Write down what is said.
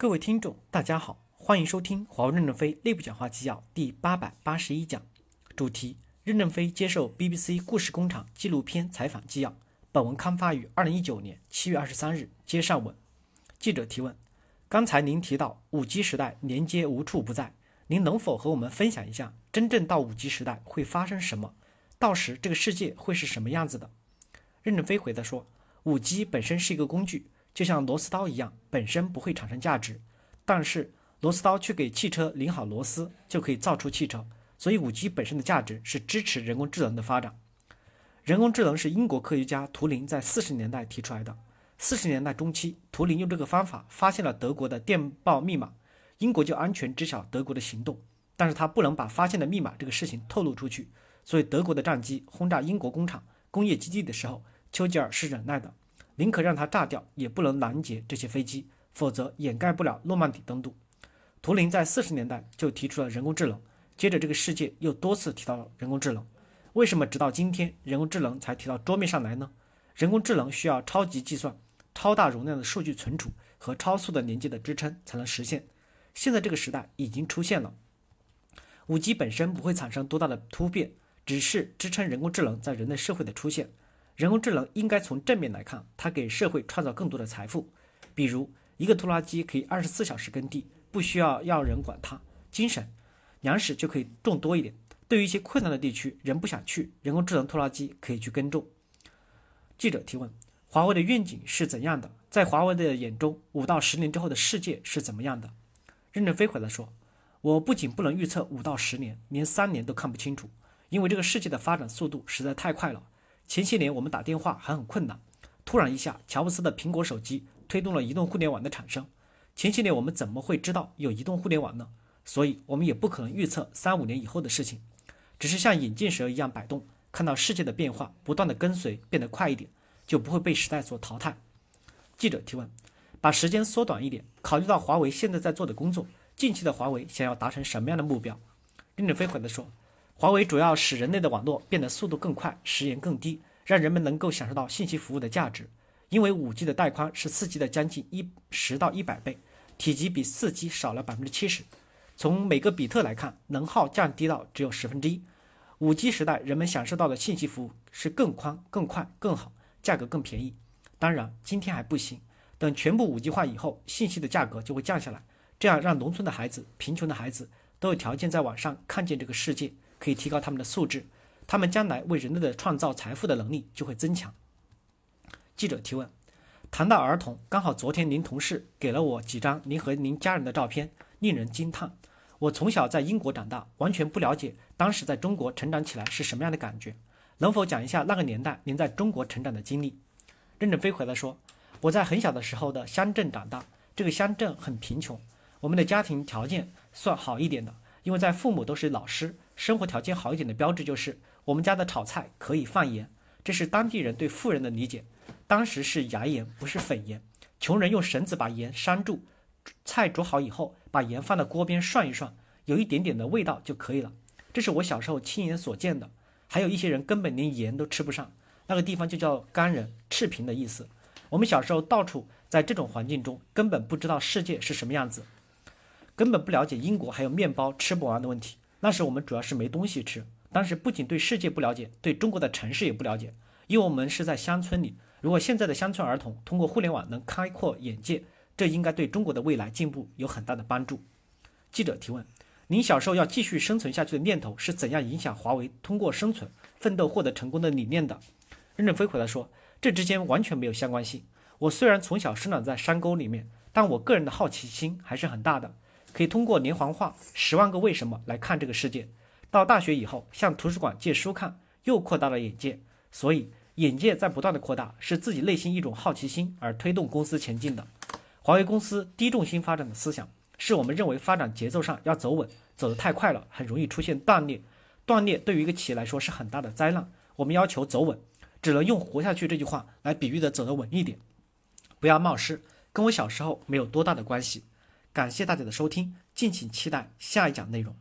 各位听众，大家好，欢迎收听华为任正非内部讲话纪要第八百八十一讲，主题：任正非接受 BBC 故事工厂纪录片采访纪要。本文刊发于二零一九年七月二十三日。接上文，记者提问：刚才您提到五 G 时代连接无处不在，您能否和我们分享一下，真正到五 G 时代会发生什么？到时这个世界会是什么样子的？任正非回答说：五 G 本身是一个工具。就像螺丝刀一样，本身不会产生价值，但是螺丝刀却给汽车拧好螺丝，就可以造出汽车。所以，五 G 本身的价值是支持人工智能的发展。人工智能是英国科学家图灵在四十年代提出来的。四十年代中期，图灵用这个方法发现了德国的电报密码，英国就安全知晓德国的行动。但是他不能把发现的密码这个事情透露出去，所以德国的战机轰炸英国工厂、工业基地的时候，丘吉尔是忍耐的。宁可让它炸掉，也不能拦截这些飞机，否则掩盖不了诺曼底登陆。图灵在四十年代就提出了人工智能，接着这个世界又多次提到了人工智能。为什么直到今天人工智能才提到桌面上来呢？人工智能需要超级计算、超大容量的数据存储和超速的连接的支撑才能实现。现在这个时代已经出现了。五 G 本身不会产生多大的突变，只是支撑人工智能在人类社会的出现。人工智能应该从正面来看，它给社会创造更多的财富。比如，一个拖拉机可以二十四小时耕地，不需要要人管它，精省，粮食就可以种多一点。对于一些困难的地区，人不想去，人工智能拖拉机可以去耕种。记者提问：华为的愿景是怎样的？在华为的眼中，五到十年之后的世界是怎么样的？任正非回答说：“我不仅不能预测五到十年，连三年都看不清楚，因为这个世界的发展速度实在太快了。”前些年我们打电话还很困难，突然一下，乔布斯的苹果手机推动了移动互联网的产生。前些年我们怎么会知道有移动互联网呢？所以我们也不可能预测三五年以后的事情，只是像眼镜蛇一样摆动，看到世界的变化，不断的跟随，变得快一点，就不会被时代所淘汰。记者提问：把时间缩短一点，考虑到华为现在在做的工作，近期的华为想要达成什么样的目标？任正非回答说。华为主要使人类的网络变得速度更快，时延更低，让人们能够享受到信息服务的价值。因为五 G 的带宽是四 G 的将近一十到一百倍，体积比四 G 少了百分之七十。从每个比特来看，能耗降低到只有十分之一。五 G 时代，人们享受到的信息服务是更宽、更快、更好，价格更便宜。当然，今天还不行，等全部五 G 化以后，信息的价格就会降下来，这样让农村的孩子、贫穷的孩子都有条件在网上看见这个世界。可以提高他们的素质，他们将来为人类的创造财富的能力就会增强。记者提问：谈到儿童，刚好昨天您同事给了我几张您和您家人的照片，令人惊叹。我从小在英国长大，完全不了解当时在中国成长起来是什么样的感觉。能否讲一下那个年代您在中国成长的经历？任正非回答说：我在很小的时候的乡镇长大，这个乡镇很贫穷，我们的家庭条件算好一点的，因为在父母都是老师。生活条件好一点的标志就是我们家的炒菜可以放盐，这是当地人对富人的理解。当时是牙盐，不是粉盐。穷人用绳子把盐拴住，菜煮好以后，把盐放到锅边涮一涮，有一点点的味道就可以了。这是我小时候亲眼所见的。还有一些人根本连盐都吃不上，那个地方就叫干人，赤贫的意思。我们小时候到处在这种环境中，根本不知道世界是什么样子，根本不了解英国还有面包吃不完的问题。那时我们主要是没东西吃，当时不仅对世界不了解，对中国的城市也不了解，因为我们是在乡村里。如果现在的乡村儿童通过互联网能开阔眼界，这应该对中国的未来进步有很大的帮助。记者提问：您小时候要继续生存下去的念头是怎样影响华为通过生存奋斗获得成功的理念的？任正非回答说：这之间完全没有相关性。我虽然从小生长在山沟里面，但我个人的好奇心还是很大的。可以通过连环画《十万个为什么》来看这个世界。到大学以后，向图书馆借书看，又扩大了眼界。所以，眼界在不断的扩大，是自己内心一种好奇心而推动公司前进的。华为公司低重心发展的思想，是我们认为发展节奏上要走稳，走得太快了，很容易出现断裂。断裂对于一个企业来说是很大的灾难。我们要求走稳，只能用活下去这句话来比喻的走得稳一点，不要冒失，跟我小时候没有多大的关系。感谢大家的收听，敬请期待下一讲内容。